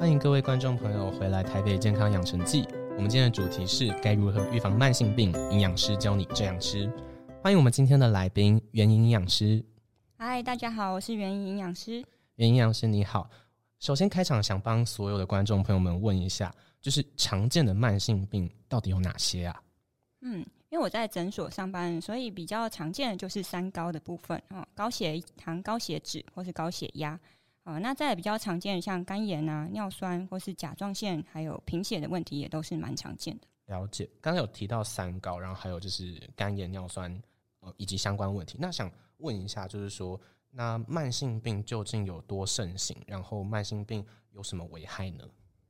欢迎各位观众朋友回来台北健康养成记。我们今天的主题是该如何预防慢性病，营养师教你这样吃。欢迎我们今天的来宾袁营养师。嗨，大家好，我是袁营养师。袁营养师你好。首先开场想帮所有的观众朋友们问一下，就是常见的慢性病到底有哪些啊？嗯，因为我在诊所上班，所以比较常见的就是三高的部分哦，高血糖、高血脂或是高血压。啊，那再比较常见的像肝炎啊、尿酸或是甲状腺，还有贫血的问题，也都是蛮常见的。了解，刚刚有提到三高，然后还有就是肝炎、尿酸，呃，以及相关问题。那想问一下，就是说，那慢性病究竟有多盛行？然后慢性病有什么危害呢？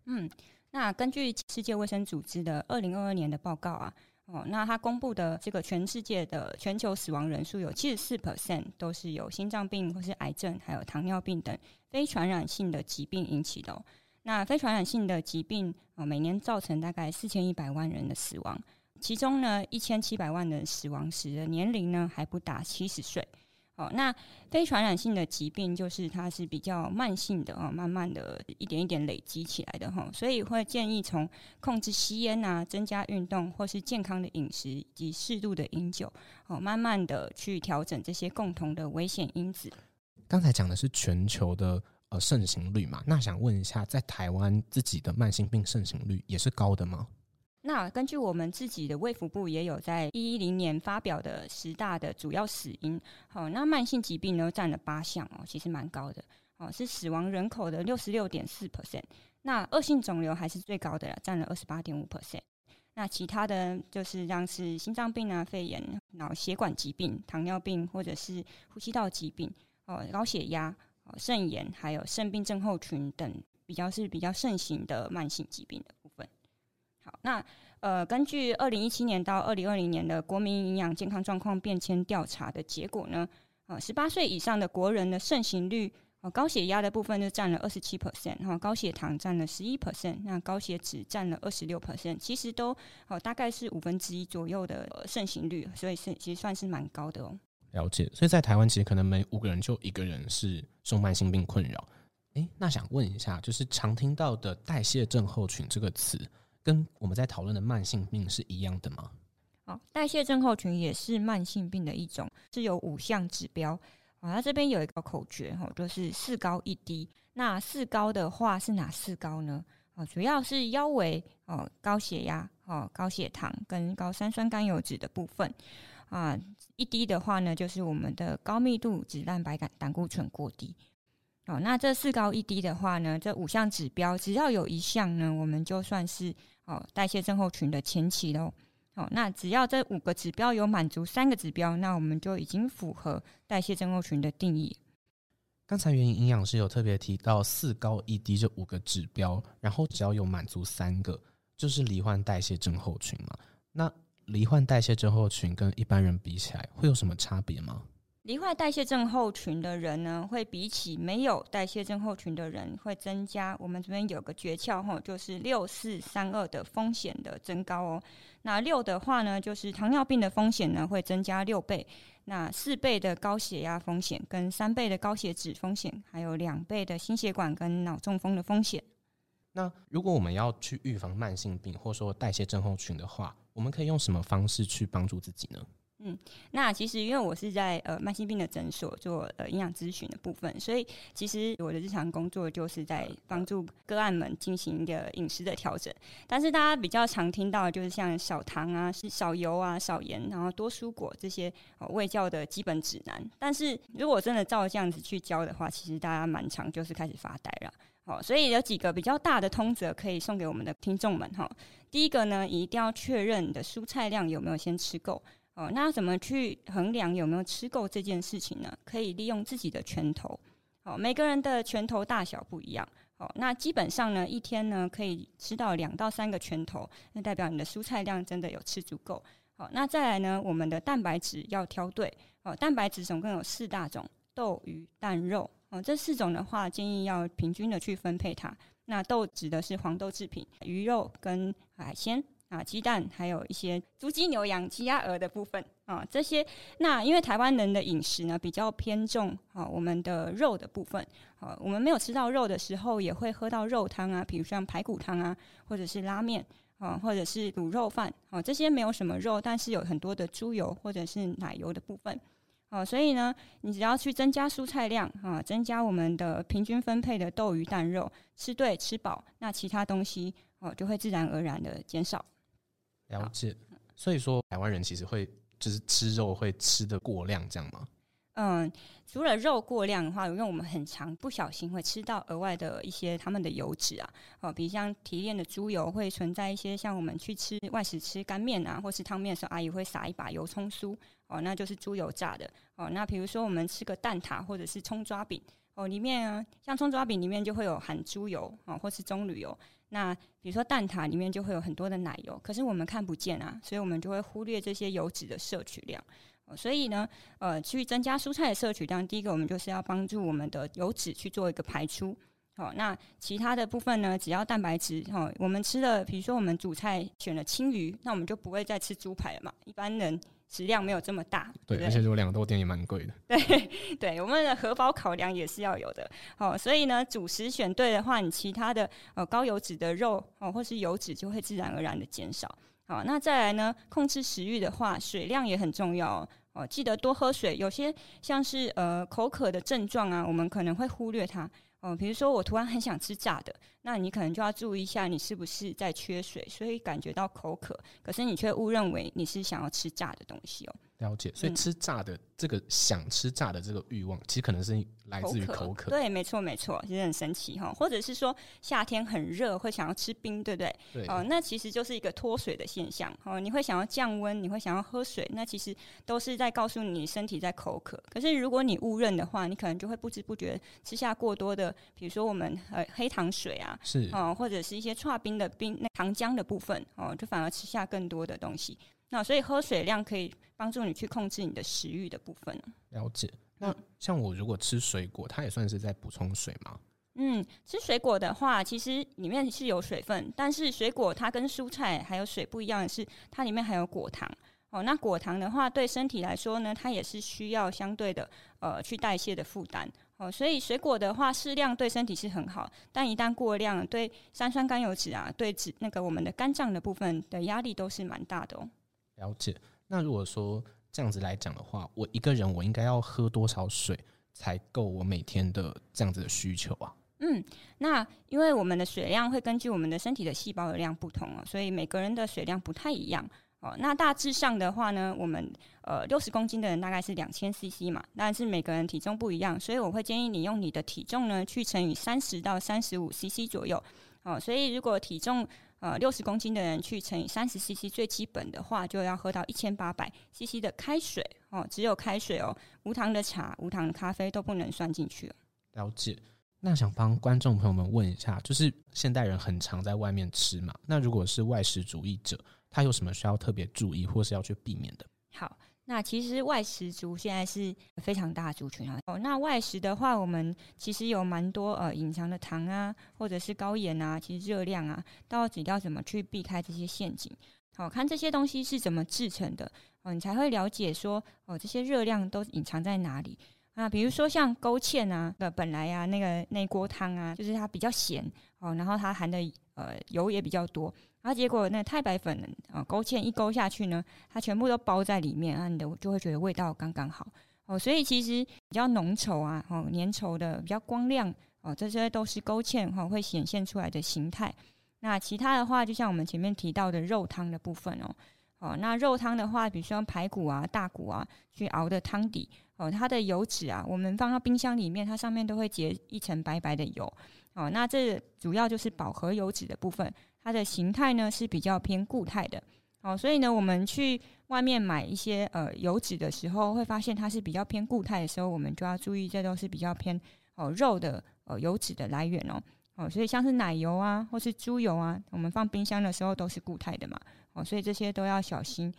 嗯，那根据世界卫生组织的二零二二年的报告啊。哦，那他公布的这个全世界的全球死亡人数有七十四 percent 都是有心脏病或是癌症，还有糖尿病等非传染性的疾病引起的。哦。那非传染性的疾病啊，每年造成大概四千一百万人的死亡，其中呢一千七百万人死亡时的年龄呢还不达七十岁。哦，那非传染性的疾病就是它是比较慢性的啊，慢慢的一点一点累积起来的哈，所以会建议从控制吸烟啊、增加运动或是健康的饮食及适度的饮酒，哦，慢慢的去调整这些共同的危险因子。刚才讲的是全球的呃盛行率嘛，那想问一下，在台湾自己的慢性病盛行率也是高的吗？那根据我们自己的卫福部也有在一一零年发表的十大的主要死因，好，那慢性疾病呢占了八项哦，其实蛮高的哦，是死亡人口的六十六点四 percent。那恶性肿瘤还是最高的了，占了二十八点五 percent。那其他的就是像是心脏病啊、肺炎、脑血管疾病、糖尿病或者是呼吸道疾病哦、高血压、哦肾炎，还有肾病症候群等比较是比较盛行的慢性疾病的部分。好，那呃，根据二零一七年到二零二零年的国民营养健康状况变迁调查的结果呢，啊，十八岁以上的国人的盛行率，哦，高血压的部分就占了二十七 percent，哈，高血糖占了十一 percent，那高血脂占了二十六 percent，其实都哦大概是五分之一左右的盛行率，所以是其实算是蛮高的哦。了解，所以在台湾其实可能每五个人就一个人是受慢性病困扰。诶，那想问一下，就是常听到的代谢症候群这个词。跟我们在讨论的慢性病是一样的吗？哦，代谢症候群也是慢性病的一种，是有五项指标。啊，它这边有一个口诀哈，就是四高一低。那四高的话是哪四高呢？啊，主要是腰围哦，高血压哦，高血糖跟高三酸甘油脂的部分。啊，一低的话呢，就是我们的高密度脂蛋白胆胆固醇过低。哦，那这四高一低的话呢，这五项指标只要有一项呢，我们就算是哦代谢症候群的前期喽。哦，那只要这五个指标有满足三个指标，那我们就已经符合代谢症候群的定义。刚才原因营养师有特别提到四高一低这五个指标，然后只要有满足三个，就是罹患代谢症候群嘛。那罹患代谢症候群跟一般人比起来，会有什么差别吗？罹患代谢症候群的人呢，会比起没有代谢症候群的人，会增加。我们这边有个诀窍哈，就是六四三二的风险的增高哦。那六的话呢，就是糖尿病的风险呢会增加六倍，那四倍的高血压风险，跟三倍的高血脂风险，还有两倍的心血管跟脑中风的风险。那如果我们要去预防慢性病，或者说代谢症候群的话，我们可以用什么方式去帮助自己呢？嗯，那其实因为我是在呃慢性病的诊所做呃营养咨询的部分，所以其实我的日常工作就是在帮助个案们进行一个饮食的调整。但是大家比较常听到就是像少糖啊、少油啊、少盐，然后多蔬果这些胃教的基本指南。但是如果真的照这样子去教的话，其实大家蛮常就是开始发呆了。好，所以有几个比较大的通则可以送给我们的听众们哈。第一个呢，一定要确认你的蔬菜量有没有先吃够。哦，那怎么去衡量有没有吃够这件事情呢？可以利用自己的拳头。哦，每个人的拳头大小不一样。哦，那基本上呢，一天呢可以吃到两到三个拳头，那代表你的蔬菜量真的有吃足够。好，那再来呢，我们的蛋白质要挑对。哦，蛋白质总共有四大种：豆、鱼、蛋、肉。哦，这四种的话，建议要平均的去分配它。那豆指的是黄豆制品，鱼肉跟海鲜。啊，鸡蛋，还有一些猪、鸡、牛、羊、鸡、鸭、鹅的部分啊，这些。那因为台湾人的饮食呢比较偏重啊，我们的肉的部分啊，我们没有吃到肉的时候，也会喝到肉汤啊，比如像排骨汤啊，或者是拉面啊，或者是卤肉饭啊，这些没有什么肉，但是有很多的猪油或者是奶油的部分。哦，所以呢，你只要去增加蔬菜量啊，增加我们的平均分配的豆鱼蛋肉，吃对吃饱，那其他东西哦就会自然而然的减少。了解，所以说台湾人其实会就是吃肉会吃的过量，这样吗？嗯，除了肉过量的话，因为我们很常不小心会吃到额外的一些他们的油脂啊，哦，比如像提炼的猪油会存在一些，像我们去吃外食吃干面啊，或是汤面的时候，阿姨会撒一把油葱酥，哦，那就是猪油炸的，哦，那比如说我们吃个蛋挞或者是葱抓饼，哦，里面，像葱抓饼里面就会有含猪油啊，或是棕榈油，那比如说蛋挞里面就会有很多的奶油，可是我们看不见啊，所以我们就会忽略这些油脂的摄取量。所以呢，呃，去增加蔬菜的摄取量，第一个我们就是要帮助我们的油脂去做一个排出。好，那其他的部分呢，只要蛋白质，哈，我们吃的，比如说我们主菜选了青鱼，那我们就不会再吃猪排了嘛。一般人食量没有这么大，对，而且如果两豆店也蛮贵的。对，对，我们的荷包考量也是要有的。好，所以呢，主食选对的话，你其他的呃高油脂的肉哦，或是油脂就会自然而然的减少。好，那再来呢，控制食欲的话，水量也很重要。哦，哦记得多喝水。有些像是呃口渴的症状啊，我们可能会忽略它。哦，比如说我突然很想吃炸的，那你可能就要注意一下，你是不是在缺水，所以感觉到口渴，可是你却误认为你是想要吃炸的东西哦。了解，所以吃炸的这个想吃炸的这个欲望，其实可能是来自于口渴。对，没错，没错，其实很神奇哈。或者是说夏天很热，会想要吃冰，对不对？对。哦，那其实就是一个脱水的现象。哦，你会想要降温，你会想要喝水，那其实都是在告诉你身体在口渴。可是如果你误认的话，你可能就会不知不觉吃下过多的，比如说我们呃黑糖水啊，是哦，或者是一些串冰的冰那糖浆的部分哦，就反而吃下更多的东西。那所以喝水量可以帮助你去控制你的食欲的部分。了解。那像我如果吃水果，它也算是在补充水吗？嗯，吃水果的话，其实里面是有水分，但是水果它跟蔬菜还有水不一样的是，它里面还有果糖。哦，那果糖的话，对身体来说呢，它也是需要相对的呃去代谢的负担。哦，所以水果的话，适量对身体是很好，但一旦过量，对三酸甘油脂啊，对脂那个我们的肝脏的部分的压力都是蛮大的哦。了解。那如果说这样子来讲的话，我一个人我应该要喝多少水才够我每天的这样子的需求啊？嗯，那因为我们的水量会根据我们的身体的细胞的量不同哦，所以每个人的水量不太一样哦。那大致上的话呢，我们呃六十公斤的人大概是两千 CC 嘛，但是每个人体重不一样，所以我会建议你用你的体重呢去乘以三十到三十五 CC 左右哦。所以如果体重呃，六十公斤的人去乘以三十 CC，最基本的话就要喝到一千八百 CC 的开水哦，只有开水哦，无糖的茶、无糖的咖啡都不能算进去了解。那想帮观众朋友们问一下，就是现代人很常在外面吃嘛，那如果是外食主义者，他有什么需要特别注意或是要去避免的？好。那其实外食族现在是非常大族群啊。哦，那外食的话，我们其实有蛮多呃隐藏的糖啊，或者是高盐啊，其实热量啊，到底要怎么去避开这些陷阱？好看这些东西是怎么制成的哦，你才会了解说哦，这些热量都隐藏在哪里啊？比如说像勾芡啊的本来啊，那个那锅汤啊，就是它比较咸哦，然后它含的呃油也比较多。然后结果那太白粉啊勾芡一勾下去呢，它全部都包在里面，啊，你的就会觉得味道刚刚好哦。所以其实比较浓稠啊，哦粘稠的比较光亮哦，这些都是勾芡哈会显现出来的形态。那其他的话，就像我们前面提到的肉汤的部分哦，哦那肉汤的话，比如说排骨啊、大骨啊去熬的汤底哦，它的油脂啊，我们放到冰箱里面，它上面都会结一层白白的油哦。那这主要就是饱和油脂的部分。它的形态呢是比较偏固态的，哦，所以呢，我们去外面买一些呃油脂的时候，会发现它是比较偏固态的时候，我们就要注意，这都是比较偏哦肉的呃油脂的来源哦，哦，所以像是奶油啊，或是猪油啊，我们放冰箱的时候都是固态的嘛，哦，所以这些都要小心，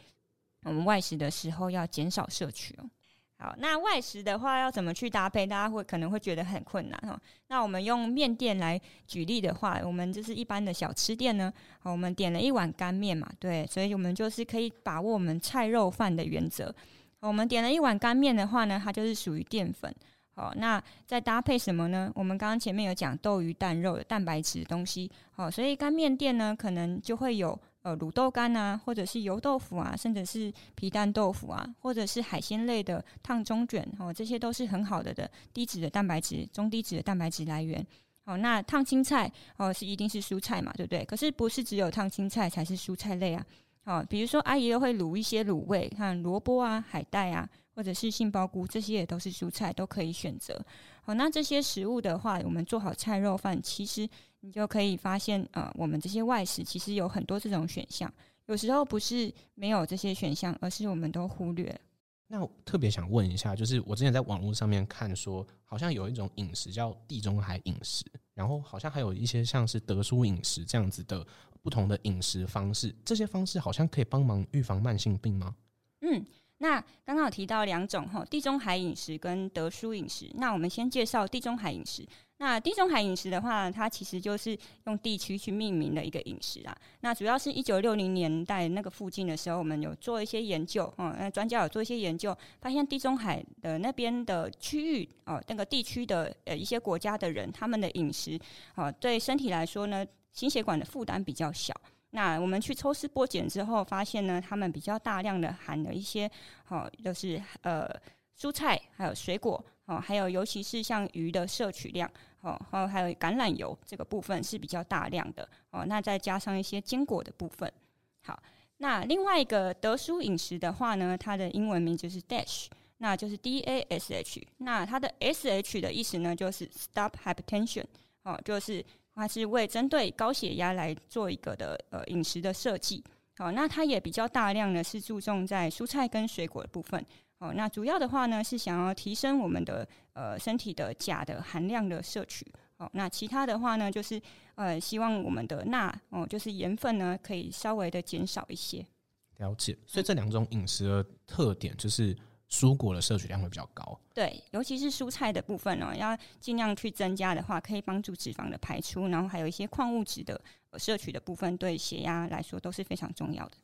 我们外食的时候要减少摄取哦。好，那外食的话要怎么去搭配？大家会可能会觉得很困难哈。那我们用面店来举例的话，我们就是一般的小吃店呢，好我们点了一碗干面嘛，对，所以我们就是可以把握我们菜肉饭的原则。我们点了一碗干面的话呢，它就是属于淀粉。好，那再搭配什么呢？我们刚刚前面有讲豆鱼蛋肉的蛋白质的东西，好，所以干面店呢，可能就会有。呃，卤豆干啊，或者是油豆腐啊，甚至是皮蛋豆腐啊，或者是海鲜类的烫中卷哦，这些都是很好的的低脂的蛋白质、中低脂的蛋白质来源。哦，那烫青菜哦，是一定是蔬菜嘛，对不对？可是不是只有烫青菜才是蔬菜类啊？哦，比如说阿姨又会卤一些卤味，看萝卜啊、海带啊，或者是杏鲍菇，这些也都是蔬菜，都可以选择。好，那这些食物的话，我们做好菜肉饭，其实。你就可以发现，呃，我们这些外食其实有很多这种选项。有时候不是没有这些选项，而是我们都忽略。那特别想问一下，就是我之前在网络上面看说，好像有一种饮食叫地中海饮食，然后好像还有一些像是德叔饮食这样子的不同的饮食方式。这些方式好像可以帮忙预防慢性病吗？嗯，那刚刚有提到两种哈，地中海饮食跟德叔饮食。那我们先介绍地中海饮食。那地中海饮食的话，它其实就是用地区去命名的一个饮食啊。那主要是一九六零年代那个附近的时候，我们有做一些研究，嗯，那专家有做一些研究，发现地中海的那边的区域哦，那个地区的呃一些国家的人，他们的饮食哦，对身体来说呢，心血管的负担比较小。那我们去抽丝剥茧之后，发现呢，他们比较大量的含了一些哦，就是呃蔬菜还有水果哦，还有尤其是像鱼的摄取量。哦，还有还有橄榄油这个部分是比较大量的哦。那再加上一些坚果的部分。好，那另外一个德叔饮食的话呢，它的英文名就是 Dash，那就是 D A S H。那它的 S H 的意思呢，就是 Stop Hypertension。哦，就是它是为针对高血压来做一个的呃饮食的设计。好，那它也比较大量的是注重在蔬菜跟水果的部分。哦，那主要的话呢是想要提升我们的呃身体的钾的含量的摄取。哦，那其他的话呢就是呃希望我们的钠哦就是盐分呢可以稍微的减少一些。了解，所以这两种饮食的特点就是蔬果的摄取量会比较高。对，尤其是蔬菜的部分哦，要尽量去增加的话，可以帮助脂肪的排出，然后还有一些矿物质的摄取的部分，对血压来说都是非常重要的。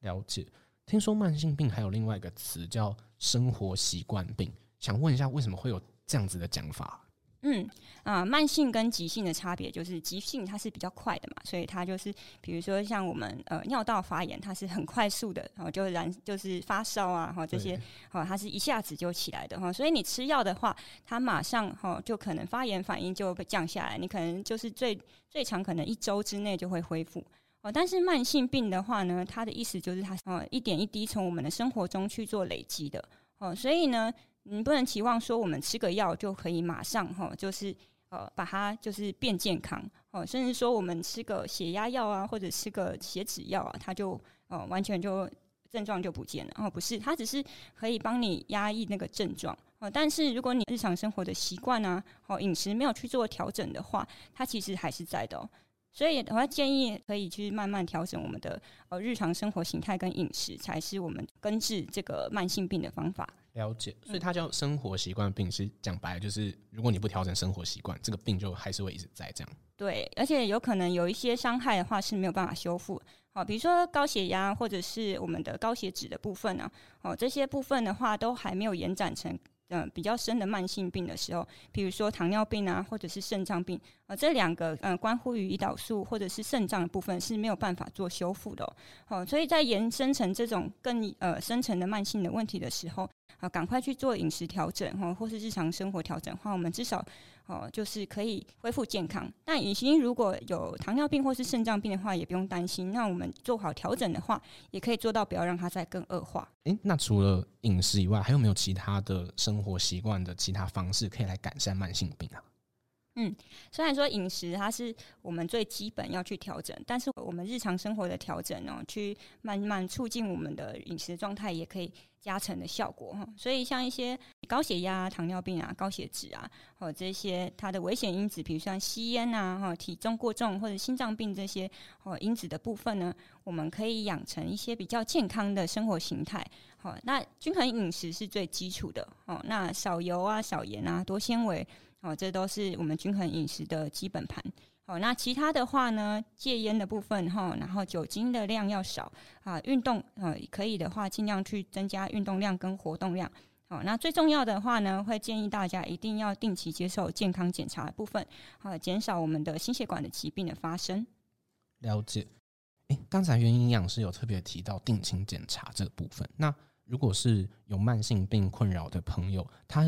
了解。听说慢性病还有另外一个词叫生活习惯病，想问一下为什么会有这样子的讲法？嗯啊，慢性跟急性的差别就是急性它是比较快的嘛，所以它就是比如说像我们呃尿道发炎，它是很快速的，然后就燃就是发烧啊，哈这些哈它是一下子就起来的哈，所以你吃药的话，它马上哈就可能发炎反应就会降下来，你可能就是最最长可能一周之内就会恢复。哦，但是慢性病的话呢，它的意思就是它哦一点一滴从我们的生活中去做累积的哦，所以呢，你不能期望说我们吃个药就可以马上哈，就是呃把它就是变健康哦，甚至说我们吃个血压药啊，或者吃个血脂药啊，它就哦完全就症状就不见了哦，不是，它只是可以帮你压抑那个症状哦，但是如果你日常生活的习惯啊，哦饮食没有去做调整的话，它其实还是在的哦。所以，我要建议可以去慢慢调整我们的呃日常生活形态跟饮食，才是我们根治这个慢性病的方法。了解，所以它叫生活习惯病，是讲白了就是，如果你不调整生活习惯，这个病就还是会一直在这样。对，而且有可能有一些伤害的话是没有办法修复。好，比如说高血压或者是我们的高血脂的部分呢，哦，这些部分的话都还没有延展成。嗯，比较深的慢性病的时候，比如说糖尿病啊，或者是肾脏病，呃，这两个嗯，关乎于胰岛素或者是肾脏的部分是没有办法做修复的。哦，所以在延伸成这种更呃深层的慢性的问题的时候。啊，赶快去做饮食调整哈，或是日常生活调整的话，我们至少哦，就是可以恢复健康。那已经如果有糖尿病或是肾脏病的话，也不用担心。那我们做好调整的话，也可以做到不要让它再更恶化。诶，那除了饮食以外，还有没有其他的生活习惯的其他方式可以来改善慢性病啊？嗯，虽然说饮食它是我们最基本要去调整，但是我们日常生活的调整呢，去慢慢促进我们的饮食状态，也可以加成的效果哈。所以像一些高血压、糖尿病啊、高血脂啊，或这些它的危险因子，比如像吸烟啊、哈体重过重或者心脏病这些哦因子的部分呢，我们可以养成一些比较健康的生活形态。好，那均衡饮食是最基础的哦。那少油啊、少盐啊、多纤维。哦，这都是我们均衡饮食的基本盘。哦，那其他的话呢，戒烟的部分哈，然后酒精的量要少啊，运动呃可以的话，尽量去增加运动量跟活动量。好，那最重要的话呢，会建议大家一定要定期接受健康检查的部分，啊，减少我们的心血管的疾病的发生。了解。诶，刚才原营养师有特别提到定期检查这个部分。那如果是有慢性病困扰的朋友，他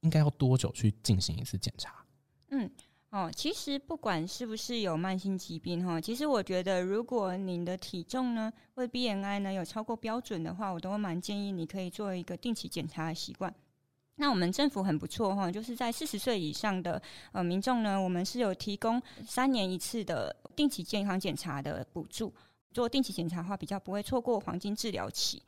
应该要多久去进行一次检查？嗯，哦，其实不管是不是有慢性疾病哈，其实我觉得，如果你的体重呢或 BMI 呢有超过标准的话，我都蛮建议你可以做一个定期检查的习惯。那我们政府很不错哈，就是在四十岁以上的呃民众呢，我们是有提供三年一次的定期健康检查的补助。做定期检查的话，比较不会错过黄金治疗期。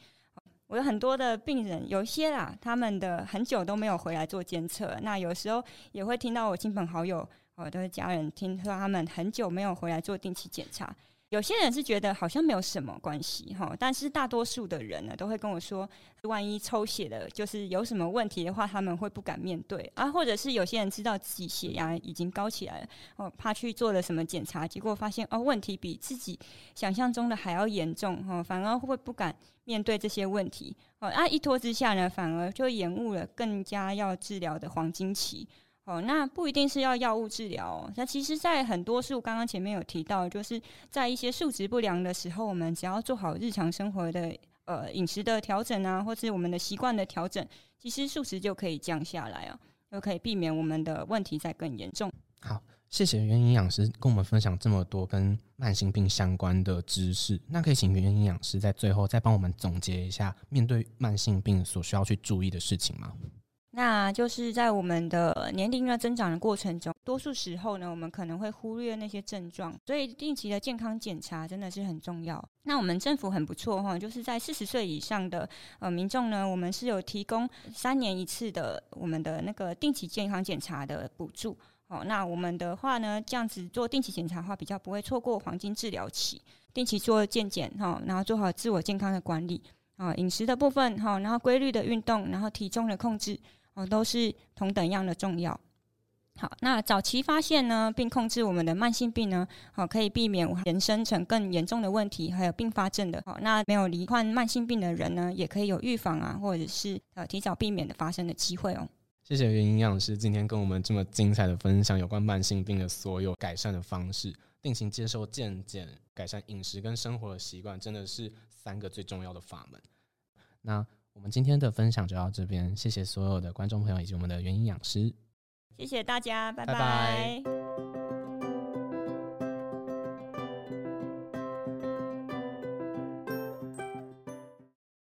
我有很多的病人，有些啦，他们的很久都没有回来做监测。那有时候也会听到我亲朋好友，我的家人听说他们很久没有回来做定期检查。有些人是觉得好像没有什么关系哈，但是大多数的人呢，都会跟我说，万一抽血的，就是有什么问题的话，他们会不敢面对啊，或者是有些人知道自己血压已经高起来了，哦，怕去做了什么检查，结果发现哦，问题比自己想象中的还要严重哈，反而会不敢面对这些问题哦，啊，一拖之下呢，反而就延误了更加要治疗的黄金期。哦，那不一定是要药物治疗。那其实，在很多数刚刚前面有提到，就是在一些数值不良的时候，我们只要做好日常生活的呃饮食的调整啊，或是我们的习惯的调整，其实数值就可以降下来啊，就可以避免我们的问题再更严重。好，谢谢袁营养师跟我们分享这么多跟慢性病相关的知识。那可以请袁营养师在最后再帮我们总结一下，面对慢性病所需要去注意的事情吗？那就是在我们的年龄的增长的过程中，多数时候呢，我们可能会忽略那些症状，所以定期的健康检查真的是很重要。那我们政府很不错哈，就是在四十岁以上的呃民众呢，我们是有提供三年一次的我们的那个定期健康检查的补助。哦，那我们的话呢，这样子做定期检查的话，比较不会错过黄金治疗期，定期做健检哈，然后做好自我健康的管理啊，饮食的部分哈，然后规律的运动，然后体重的控制。哦，都是同等样的重要。好，那早期发现呢，并控制我们的慢性病呢，好，可以避免延伸成更严重的问题，还有并发症的。好，那没有罹患慢性病的人呢，也可以有预防啊，或者是呃提早避免的发生的机会哦。谢谢袁营养师今天跟我们这么精彩的分享有关慢性病的所有改善的方式，定期接受健检，改善饮食跟生活的习惯，真的是三个最重要的法门。那。我们今天的分享就到这边，谢谢所有的观众朋友以及我们的原营养师，谢谢大家，拜拜。